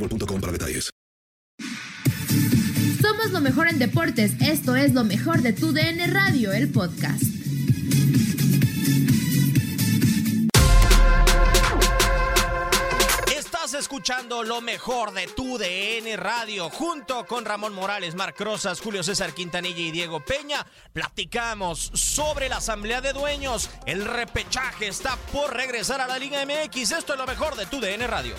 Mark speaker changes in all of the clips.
Speaker 1: boostmobile.com para detalles.
Speaker 2: Somos lo mejor en deportes. Esto es lo mejor de tu DN Radio, el podcast.
Speaker 3: Estás escuchando lo mejor de tu DN Radio junto con Ramón Morales, Marc Rosas, Julio César Quintanilla y Diego Peña. Platicamos sobre la asamblea de dueños. El repechaje está por regresar a la Liga MX. Esto es lo mejor de tu DN Radio.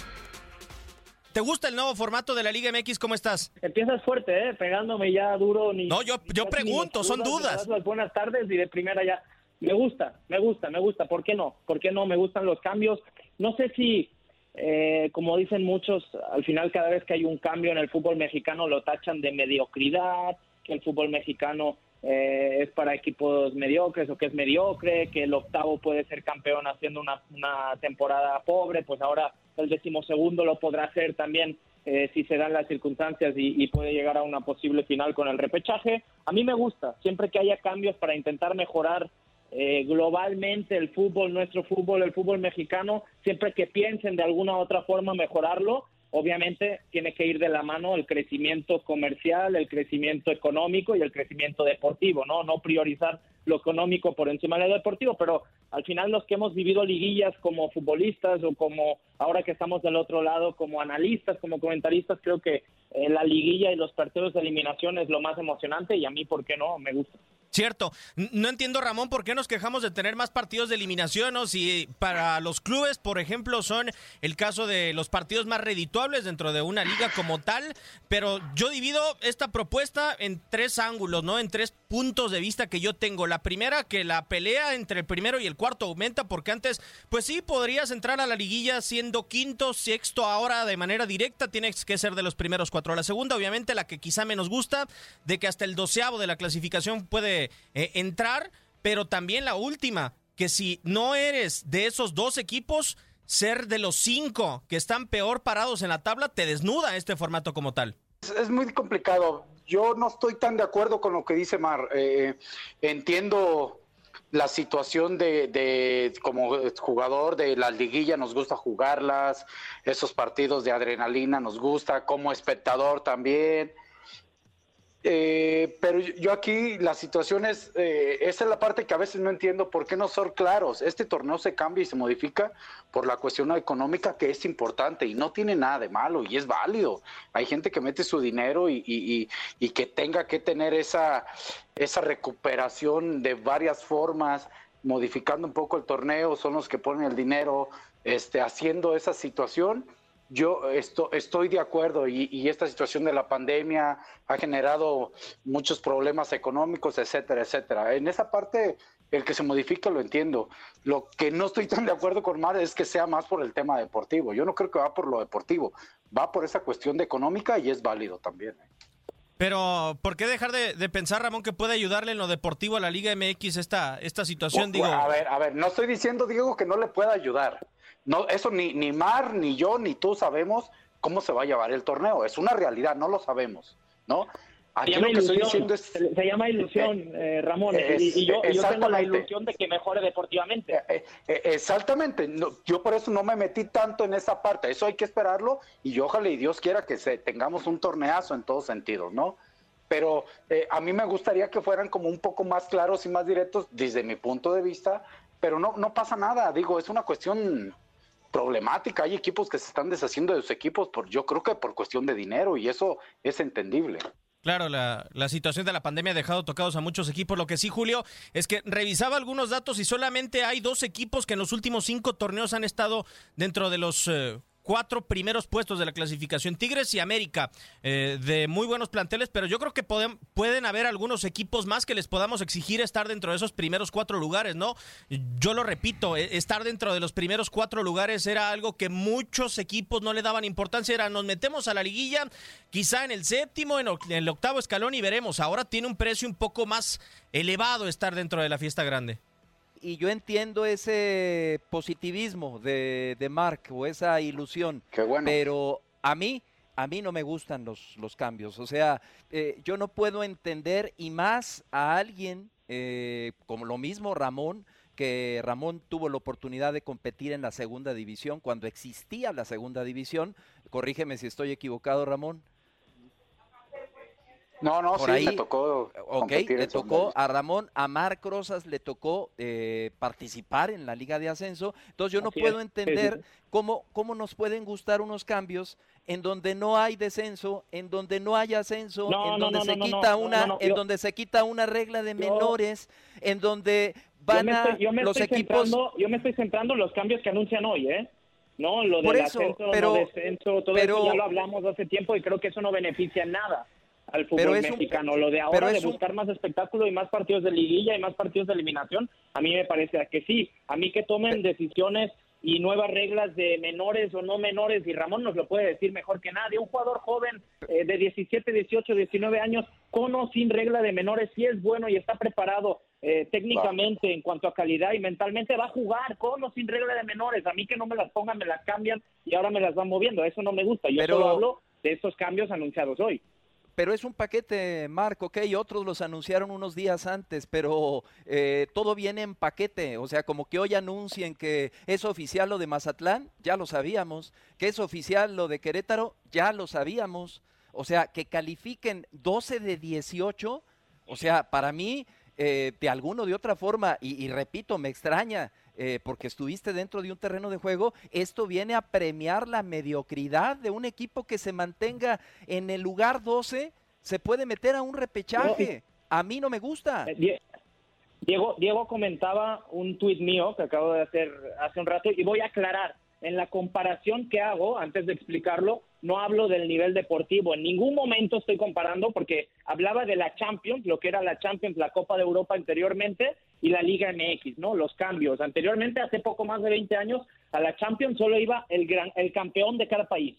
Speaker 3: ¿Te gusta el nuevo formato de la Liga MX? ¿Cómo estás?
Speaker 4: Empiezas fuerte, ¿eh? Pegándome ya duro. Ni,
Speaker 3: No, yo, pregunto, son dudas.
Speaker 4: las buenas tardes y de primera ya. Me gusta, me gusta, me gusta. ¿Por qué no? ¿Por qué no? Me gustan los cambios. No sé si, eh, como dicen muchos, al final cada vez que hay un cambio en el fútbol mexicano lo tachan de mediocridad, que el fútbol mexicano eh, es para equipos mediocres o que es mediocre, que el octavo puede ser campeón haciendo una, una temporada pobre, pues ahora el decimosegundo lo podrá hacer también eh, si se dan las circunstancias y, puede llegar a una posible final con el repechaje. A mí me gusta, siempre que haya cambios para intentar mejorar eh, globalmente el fútbol, nuestro fútbol, el fútbol mexicano, siempre que piensen de alguna u otra forma mejorarlo, obviamente tiene que ir de la mano el crecimiento comercial, el crecimiento económico y el crecimiento deportivo, ¿no? No priorizar lo económico por encima de lo deportivo, pero al final los que hemos vivido liguillas como futbolistas o como ahora que estamos del otro lado como analistas, como comentaristas, creo que eh, la liguilla y los partidos de eliminación es lo más emocionante y a mí, ¿por qué no? Me gusta.
Speaker 3: Cierto. No entiendo, Ramón, por qué nos quejamos de tener más partidos de eliminación o si para los clubes, por ejemplo, son el caso de los partidos más redituables dentro de una liga como tal. Pero yo divido esta propuesta en tres ángulos, ¿no? En tres puntos de vista que yo tengo. La primera, que la pelea entre el primero y el cuarto aumenta, porque antes, pues sí, podrías entrar a la liguilla siendo quinto, sexto, ahora de manera directa tienes que ser de los primeros cuatro. La segunda, obviamente, la que quizá menos gusta, de que hasta el doceavo de la clasificación puede eh, entrar, pero también la última, que si no eres de esos dos equipos, ser de los cinco que están peor parados en la tabla, te desnuda este formato como tal.
Speaker 5: Es, muy complicado. Yo no estoy tan de acuerdo con lo que dice Mar. Eh, entiendo la situación de, de como jugador de la liguilla, nos gusta jugarlas, esos partidos de adrenalina nos gusta, como espectador también. Eh, pero yo aquí la situación es, eh, esa es la parte que a veces no entiendo por qué no son claros. Este torneo se cambia y se modifica por la cuestión económica que es importante y no tiene nada de malo y es válido. Hay gente que mete su dinero y, y- y- y que tenga que tener esa, esa recuperación de varias formas, modificando un poco el torneo, son los que ponen el dinero, este, haciendo esa situación. Yo esto, estoy de acuerdo y, y, esta situación de la pandemia ha generado muchos problemas económicos, etcétera, etcétera. En esa parte, el que se modifica lo entiendo. Lo que no estoy tan de acuerdo con Mar es que sea más por el tema deportivo. Yo no creo que va por lo deportivo, va por esa cuestión de económica y es válido también. ¿eh?
Speaker 3: Pero, ¿por qué dejar de, pensar, Ramón, que puede ayudarle en lo deportivo a la Liga MX esta, esta situación? digo...
Speaker 5: A ver, a ver, no estoy diciendo, Diego, que no le pueda ayudar. No, eso ni, ni Mar, ni yo, ni tú sabemos cómo se va a llevar el torneo. Es una realidad, no lo sabemos, ¿no?
Speaker 4: Aquí lo que estoy diciendo es... Se llama ilusión, eh, eh, Ramón, y, yo, tengo la ilusión de que mejore deportivamente.
Speaker 5: Eh, exactamente, yo por eso no me metí tanto en esa parte, eso hay que esperarlo y ojalá y Dios quiera que se, tengamos un torneazo en todos sentidos, ¿no? Pero a mí me gustaría que fueran como un poco más claros y más directos desde mi punto de vista, pero no, no pasa nada, digo, es una cuestión problemática. Hay equipos que se están deshaciendo de sus equipos por, yo creo que por cuestión de dinero y eso es entendible.
Speaker 3: Claro, la, la, situación de la pandemia ha dejado tocados a muchos equipos. Lo que sí, Julio, es que revisaba algunos datos y solamente hay dos equipos que en los últimos cinco torneos han estado dentro de los eh, cuatro primeros puestos de la clasificación. Tigres y América, eh, de muy buenos planteles, pero yo creo que pueden, pueden haber algunos equipos más que les podamos exigir estar dentro de esos primeros cuatro lugares, ¿no? Yo lo repito, eh, estar dentro de los primeros cuatro lugares era algo que muchos equipos no le daban importancia, era nos metemos a la liguilla, quizá en el séptimo, en el octavo escalón y veremos. Ahora tiene un precio un poco más elevado estar dentro de la fiesta grande
Speaker 6: y yo entiendo ese positivismo de, de Mark o esa ilusión. Pero a mí, a mí no me gustan los, los cambios. O sea, eh, yo no puedo entender y más a alguien eh, como lo mismo Ramón, que Ramón tuvo la oportunidad de competir en la segunda división cuando existía la segunda división. Corrígeme si estoy equivocado, Ramón.
Speaker 5: No, no, sí, me tocó.
Speaker 6: Ok, le tocó a Ramón, a Marc Rosas le tocó eh, participar en la Liga de Ascenso. Entonces yo no puedo entender cómo, cómo nos pueden gustar unos cambios en donde no hay descenso, en donde no hay ascenso, en donde se quita una, en donde se quita una regla de menores, en donde van a los equipos.
Speaker 4: Yo me estoy centrando en los cambios que anuncian hoy, ¿eh? No, lo del ascenso, pero, descenso, todo eso ya lo hablamos hace tiempo y creo que eso no beneficia en nada al fútbol mexicano. Lo de ahora de buscar más espectáculo y más partidos de liguilla y más partidos de eliminación, a mí me parece que sí. A mí que tomen decisiones y nuevas reglas de menores o no menores, y Ramón nos lo puede decir mejor que nadie. Un jugador joven eh, de 17, 18, 19 años, con o sin regla de menores, si es bueno y está preparado eh, técnicamente en cuanto a calidad y mentalmente, va a jugar con o sin regla de menores. A mí que no me las pongan, me las cambian y ahora me las van moviendo. Eso no me gusta. Yo solo hablo de estos cambios anunciados hoy
Speaker 6: pero es un paquete, Marco, ok, otros los anunciaron unos días antes, pero eh, todo viene en paquete, o sea, como que hoy anuncien que es oficial lo de Mazatlán, ya lo sabíamos, que es oficial lo de Querétaro, ya lo sabíamos, o sea, que califiquen 12 de 18, o sea, para mí, eh, de alguna o de otra forma, y repito, me extraña, eh, porque estuviste dentro de un terreno de juego, esto viene a premiar la mediocridad de un equipo que se mantenga en el lugar 12, se puede meter a un repechaje. a mí no me gusta.
Speaker 4: Eh, Diego, Diego comentaba un tuit mío que acabo de hacer hace un rato y voy a aclarar en la comparación que hago, antes de explicarlo, no hablo del nivel deportivo. En ningún momento estoy comparando porque hablaba de la Champions, lo que era la Champions, la Copa de Europa anteriormente y la Liga MX, ¿no? Los cambios. Anteriormente, hace poco más de 20 años, a la Champions solo iba el, gran, el campeón de cada país.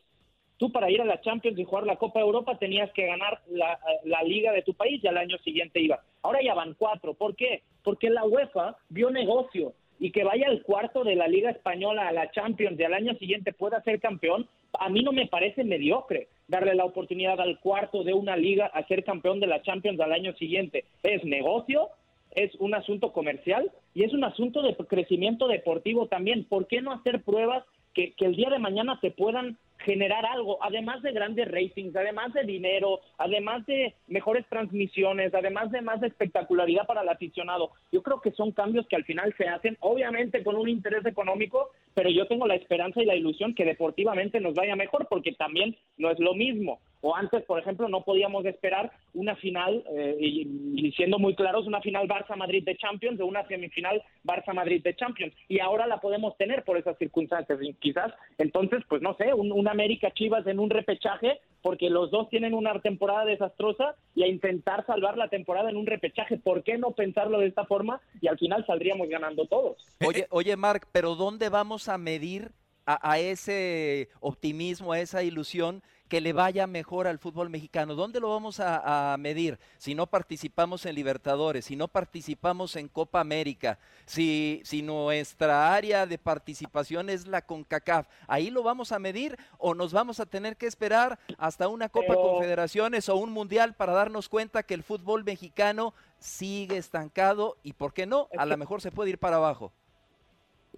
Speaker 4: Tú para ir a la Champions y jugar la Copa de Europa tenías que ganar la, la liga de tu país y al año siguiente iba. Ahora ya van cuatro. ¿Por qué? Porque la UEFA vio negocio y que vaya al cuarto de la Liga Española a la Champions y al año siguiente pueda ser campeón, a mí no me parece mediocre darle la oportunidad al cuarto de una liga a ser campeón de la Champions al año siguiente. Es negocio, es un asunto comercial y es un asunto de crecimiento deportivo también. ¿Por qué no hacer pruebas que, que el día de mañana te puedan generar algo, además de grandes ratings, además de dinero, además de mejores transmisiones, además de más espectacularidad para el aficionado. Yo creo que son cambios que al final se hacen, obviamente con un interés económico, pero yo tengo la esperanza y la ilusión que deportivamente nos vaya mejor, porque también no es lo mismo o antes, por ejemplo, no podíamos esperar una final, eh, y, siendo muy claros, una final Barça-Madrid de Champions o una semifinal Barça-Madrid de Champions. Y ahora la podemos tener por esas circunstancias. Y quizás, entonces, pues no sé, un, un América-Chivas en un repechaje, porque los dos tienen una temporada desastrosa y a intentar salvar la temporada en un repechaje. ¿Por qué no pensarlo de esta forma? Y al final saldríamos ganando todos.
Speaker 6: Oye, oye Marc, pero ¿dónde vamos a medir a, ese optimismo, a esa ilusión que le vaya mejor al fútbol mexicano. ¿Dónde lo vamos a, a, medir? Si no participamos en Libertadores, si no participamos en Copa América, si, si nuestra área de participación es la CONCACAF, ¿ahí lo vamos a medir o nos vamos a tener que esperar hasta una Copa
Speaker 4: Pero...
Speaker 6: Confederaciones o un Mundial para darnos cuenta que el fútbol mexicano sigue estancado y, ¿por qué no? A lo mejor se puede ir para abajo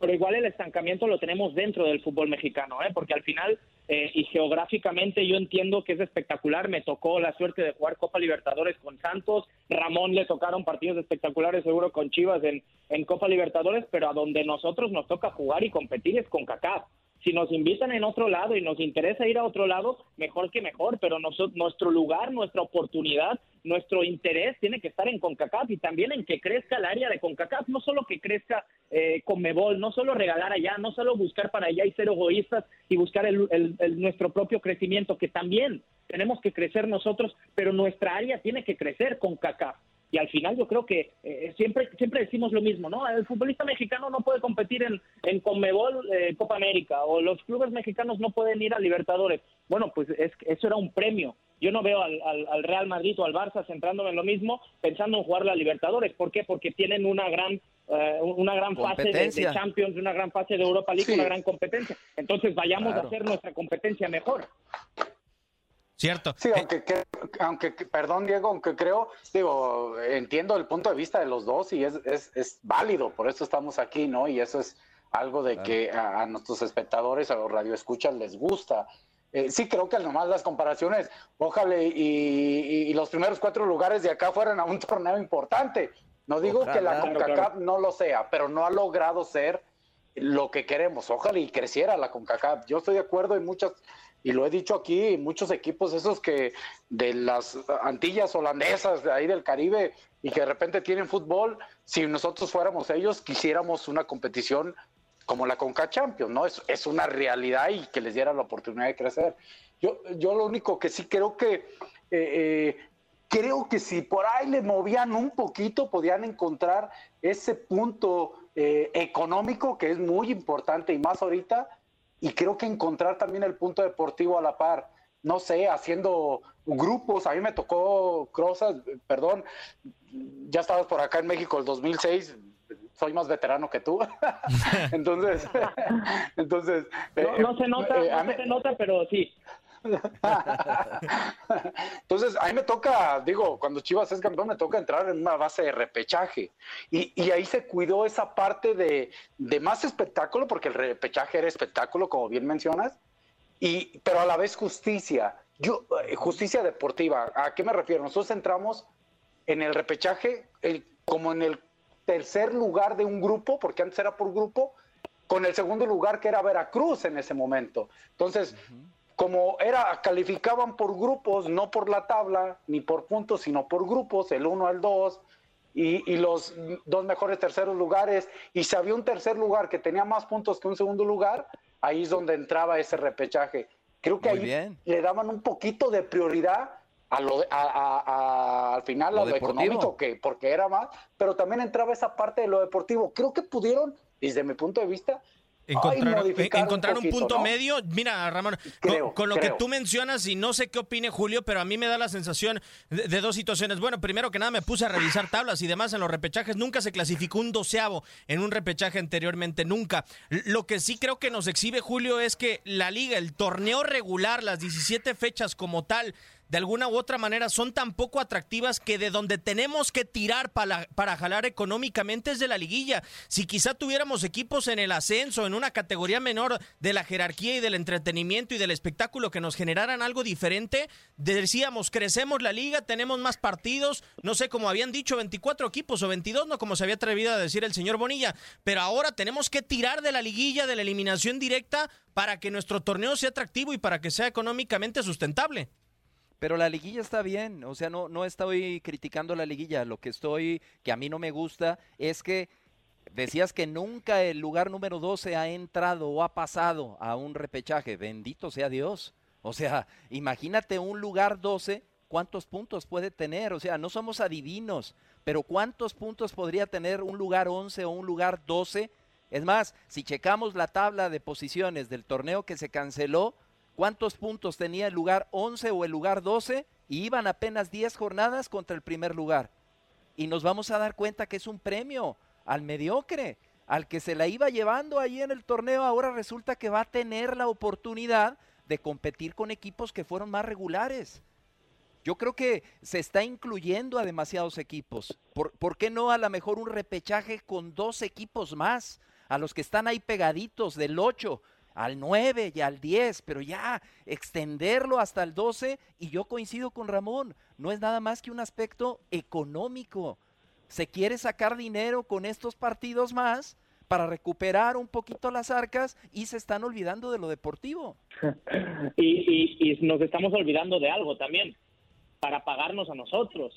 Speaker 4: pero igual el estancamiento lo tenemos dentro del fútbol mexicano, ¿eh? porque al final eh, y geográficamente yo entiendo que es espectacular. Me tocó la suerte de jugar Copa Libertadores con Santos. Ramón le tocaron partidos espectaculares seguro con Chivas en, en Copa Libertadores, pero a donde nosotros nos toca jugar y competir es con CACAF. Si nos invitan en otro lado y nos interesa ir a otro lado, mejor que mejor, pero nosotros, nuestro lugar, nuestra oportunidad, nuestro interés tiene que estar en CONCACAF y también en que crezca el área de CONCACAF, no solo que crezca eh, Conmebol, no solo regalar allá, no solo buscar para allá y ser egoístas y buscar el, el, el, nuestro propio crecimiento, que también tenemos que crecer nosotros, pero nuestra área tiene que crecer con CACAF y al final yo creo que eh, siempre siempre decimos lo mismo, ¿no? El futbolista mexicano no puede competir en, en Conmebol eh, Copa América o los clubes mexicanos no pueden ir a Libertadores. Bueno, pues es, eso era un premio. Yo no veo al, al, al, Real Madrid o al Barça centrándome en lo mismo, pensando en jugar la Libertadores. ¿Por qué? Porque tienen una gran uh, una gran fase de, de, Champions, una gran fase de Europa League, sí. una gran competencia. Entonces vayamos claro. a hacer nuestra competencia mejor.
Speaker 3: Cierto.
Speaker 5: Sí, aunque, aunque, perdón Diego, aunque creo, digo, entiendo el punto de vista de los dos y es, es, es válido, por eso estamos aquí, ¿no? Y eso es algo de claro. que a, a, nuestros espectadores, a los radioescuchas les gusta. Eh, sí, creo que nomás las comparaciones, ojalá y, y, y, los primeros cuatro lugares de acá fueran a un torneo importante. No digo ojalá, que la CONCACAF claro. no lo sea, pero no ha logrado ser lo que queremos. Ojalá y creciera la CONCACAF. Yo estoy de acuerdo en muchas y lo he dicho aquí, muchos equipos esos que de las Antillas holandesas, de ahí del Caribe, y que de repente tienen fútbol, si nosotros fuéramos ellos, quisiéramos una competición como la Conca Champions, ¿no? Es, una realidad y que les diera la oportunidad de crecer. Yo, yo lo único que sí creo que, eh, eh, creo que si por ahí le movían un poquito, podían encontrar ese punto eh, económico que es muy importante y más ahorita, y creo que encontrar también el punto deportivo a la par, no sé, haciendo grupos, a mí me tocó Crozas, perdón, ya estabas por acá en México el 2006, soy más veterano que tú, entonces, entonces...
Speaker 4: No, eh, no se nota, eh, no se nota, pero sí.
Speaker 5: Entonces, a mí me toca, digo, cuando Chivas es campeón, me toca entrar en una base de repechaje. Y, y ahí se cuidó esa parte de, de, más espectáculo, porque el repechaje era espectáculo, como bien mencionas, y, pero a la vez justicia. Yo, eh, justicia deportiva. ¿A qué me refiero? Nosotros entramos en el repechaje el, como en el tercer lugar de un grupo, porque antes era por grupo, con el segundo lugar que era Veracruz en ese momento. Entonces, uh -huh como era, calificaban por grupos, no por la tabla, ni por puntos, sino por grupos, el 1 al 2, y, y, los dos mejores terceros lugares, y si había un tercer lugar que tenía más puntos que un segundo lugar, ahí es donde entraba ese repechaje. Creo que Muy ahí bien. le daban un poquito de prioridad a lo de, a, a, a, al final lo a lo deportivo. económico, que, porque era más, pero también entraba esa parte de lo deportivo. Creo que pudieron, desde mi punto de vista,
Speaker 3: Encontrar, Ay, encontrar un, poquito, un, punto ¿no? medio. Mira, Ramón, creo, con, con, lo creo. que tú mencionas, y no sé qué opine Julio, pero a mí me da la sensación de, de, dos situaciones. Bueno, primero que nada me puse a revisar tablas y demás en los repechajes. Nunca se clasificó un doceavo en un repechaje anteriormente, nunca. Lo que sí creo que nos exhibe Julio es que la liga, el torneo regular, las 17 fechas como tal, de alguna u otra manera son tan poco atractivas que de donde tenemos que tirar para, para jalar económicamente es de la liguilla. Si quizá tuviéramos equipos en el ascenso, en una categoría menor de la jerarquía y del entretenimiento y del espectáculo que nos generaran algo diferente, decíamos, crecemos la liga, tenemos más partidos, no sé, como habían dicho, 24 equipos o 22, no como se había atrevido a decir el señor Bonilla, pero ahora tenemos que tirar de la liguilla, de la eliminación directa, para que nuestro torneo sea atractivo y para que sea económicamente sustentable.
Speaker 6: Pero la liguilla está bien, o sea, no, no estoy criticando la liguilla, lo que estoy, que a mí no me gusta, es que decías que nunca el lugar número 12 ha entrado o ha pasado a un repechaje, bendito sea Dios. O sea, imagínate un lugar 12, ¿cuántos puntos puede tener? O sea, no somos adivinos, pero ¿cuántos puntos podría tener un lugar 11 o un lugar 12? Es más, si checamos la tabla de posiciones del torneo que se canceló, ¿cuántos puntos tenía el lugar 11 o el lugar 12? Y iban apenas 10 jornadas contra el primer lugar. Y nos vamos a dar cuenta que es un premio al mediocre, al que se la iba llevando ahí en el torneo, ahora resulta que va a tener la oportunidad de competir con equipos que fueron más regulares. Yo creo que se está incluyendo a demasiados equipos. ¿Por, ¿Por, qué no a lo mejor un repechaje con dos equipos más? A los que están ahí pegaditos del 8 al 9 y al 10, pero ya extenderlo hasta el 12 y yo coincido con Ramón, no es nada más que un aspecto económico. Se quiere sacar dinero con estos partidos más para recuperar un poquito las arcas y se están olvidando de lo deportivo.
Speaker 4: y, y, y nos estamos olvidando de algo también para pagarnos a nosotros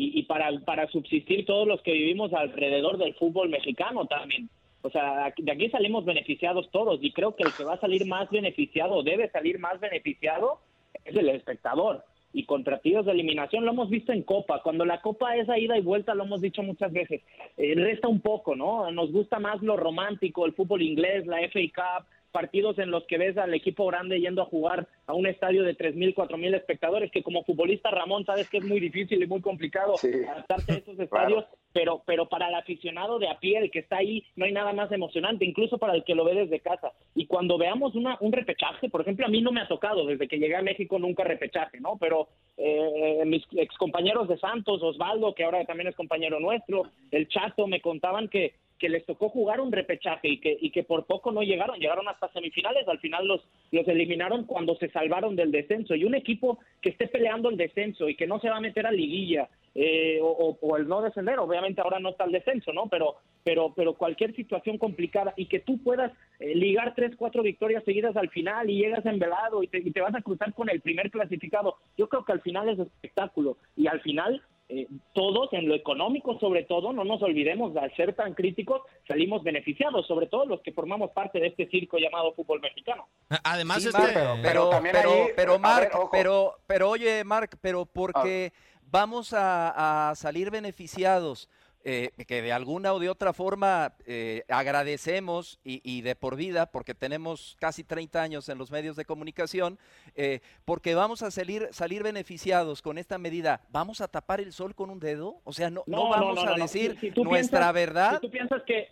Speaker 4: y, para, para subsistir todos los que vivimos alrededor del fútbol mexicano también. O sea, de aquí salimos beneficiados todos y creo que el que va a salir más beneficiado, debe salir más beneficiado, es el espectador. Y contra partidos de eliminación lo hemos visto en Copa. Cuando la Copa es a ida y vuelta, lo hemos dicho muchas veces, eh, resta un poco, ¿no? Nos gusta más lo romántico, el fútbol inglés, la FA Cup, partidos en los que ves al equipo grande yendo a jugar a un estadio de 3.000, 4.000 espectadores, que como futbolista, Ramón, sabes que es muy difícil y muy complicado sí. adaptarse a esos estadios, claro. pero, pero para el aficionado de a pie, el que está ahí, no hay nada más emocionante, incluso para el que lo ve desde casa. Y cuando veamos una, un repechaje, por ejemplo, a mí no me ha tocado, desde que llegué a México nunca repechaje, ¿no? Pero eh, mis excompañeros de Santos, Osvaldo, que ahora también es compañero nuestro, el Chato, me contaban que que les tocó jugar un repechaje y que, y que por poco no llegaron, llegaron hasta semifinales, al final los, los eliminaron cuando se salvaron del descenso. Y un equipo que esté peleando el descenso y que no se va a meter a liguilla eh, o, o, el no descender, obviamente ahora no está el descenso, ¿no? Pero, pero, pero cualquier situación complicada y que tú puedas eh, ligar tres, cuatro victorias seguidas al final y llegas envelado y te, y te vas a cruzar con el primer clasificado, yo creo que al final es espectáculo y al final eh, todos, en lo económico sobre todo, no nos olvidemos, al ser tan críticos, salimos beneficiados, sobre todo los que formamos parte de este circo llamado fútbol mexicano.
Speaker 3: Además,
Speaker 6: sí,
Speaker 3: este...
Speaker 6: Mark, pero, pero,
Speaker 5: también
Speaker 6: pero,
Speaker 5: ahí-
Speaker 6: pero, Mark,
Speaker 5: ver,
Speaker 6: pero, pero oye, Mark, pero porque vamos a, a salir beneficiados, eh, que de alguna o de otra forma eh, agradecemos y, y de por vida, porque tenemos casi 30 años en los medios de comunicación, eh, porque vamos a salir, salir beneficiados con esta medida, ¿vamos a tapar el sol con un dedo? O sea, no, no, vamos a decir
Speaker 4: Si- si tú
Speaker 6: nuestra verdad.
Speaker 4: Si tú piensas que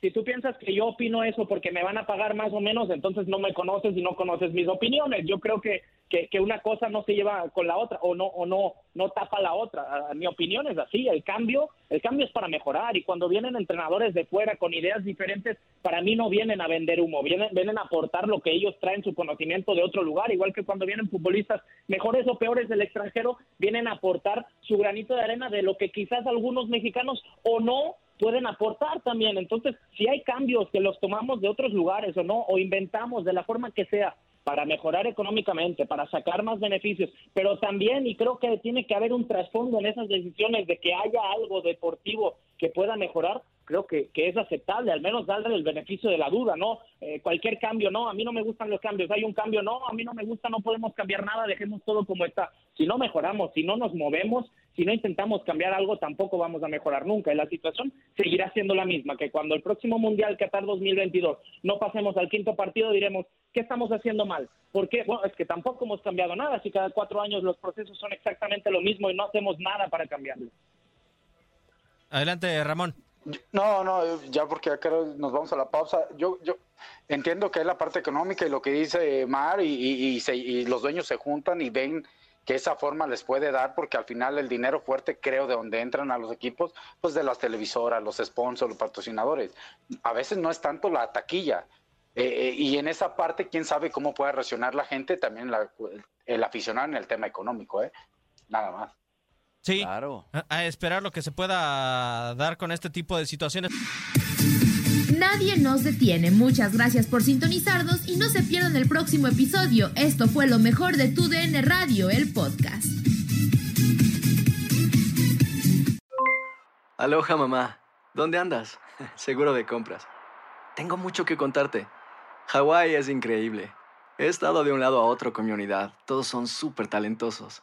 Speaker 4: si tú piensas que yo opino eso porque me van a pagar más o menos, entonces no me conoces y no conoces mis opiniones. Yo creo que, que, una cosa no se lleva con la otra o no o no no tapa la otra. Ah, Mi opinión es así. El cambio el cambio es para mejorar y cuando vienen entrenadores de fuera con ideas diferentes, para mí no vienen a vender humo, vienen vienen a aportar lo que ellos traen su conocimiento de otro lugar, igual que cuando vienen futbolistas mejores o peores del extranjero, vienen a aportar su granito de arena de lo que quizás algunos mexicanos o no pueden aportar también. Entonces, si hay cambios que los tomamos de otros lugares o no, o inventamos de la forma que sea para mejorar económicamente, para sacar más beneficios, pero también, y creo que tiene que haber un trasfondo en esas decisiones de que haya algo deportivo que pueda mejorar, creo que, que es aceptable, al menos darle el beneficio de la duda, ¿no? Eh, cualquier cambio, no, a mí no me gustan los cambios, hay un cambio, no, a mí no me gusta, no podemos cambiar nada, dejemos todo como está. Si no mejoramos, si no nos movemos, si no intentamos cambiar algo, tampoco vamos a mejorar nunca. Y la situación seguirá siendo la misma, que cuando el próximo Mundial Qatar 2022 no pasemos al quinto partido, diremos, ¿qué estamos haciendo mal? ¿Por qué? Bueno, es que tampoco hemos cambiado nada, si cada cuatro años los procesos son exactamente lo mismo y no hacemos nada para cambiarlo.
Speaker 3: Adelante, Ramón.
Speaker 5: No, no, ya porque acá nos vamos a la pausa. Yo, yo entiendo que es la parte económica y lo que dice Mar y, se- y los dueños se juntan y ven que esa forma les puede dar, porque al final el dinero fuerte, creo, de donde entran a los equipos, pues de las televisoras, los sponsors, los patrocinadores. A veces no es tanto la taquilla. Eh, eh, y en esa parte, quién sabe cómo puede reaccionar la gente, también la- el aficionado en el tema económico, ¿eh? Nada más.
Speaker 3: Sí,
Speaker 6: Claro.
Speaker 3: a, a esperar lo que se pueda dar con este tipo de situaciones.
Speaker 2: Nadie nos detiene. Muchas gracias por sintonizarnos y no se pierdan el próximo episodio. Esto fue lo mejor de tu DN Radio, el podcast.
Speaker 7: Aloha mamá, ¿dónde andas? Seguro de compras. Tengo mucho que contarte. Hawái es increíble. He estado de un lado a otro con mi unidad. Todos son súper talentosos.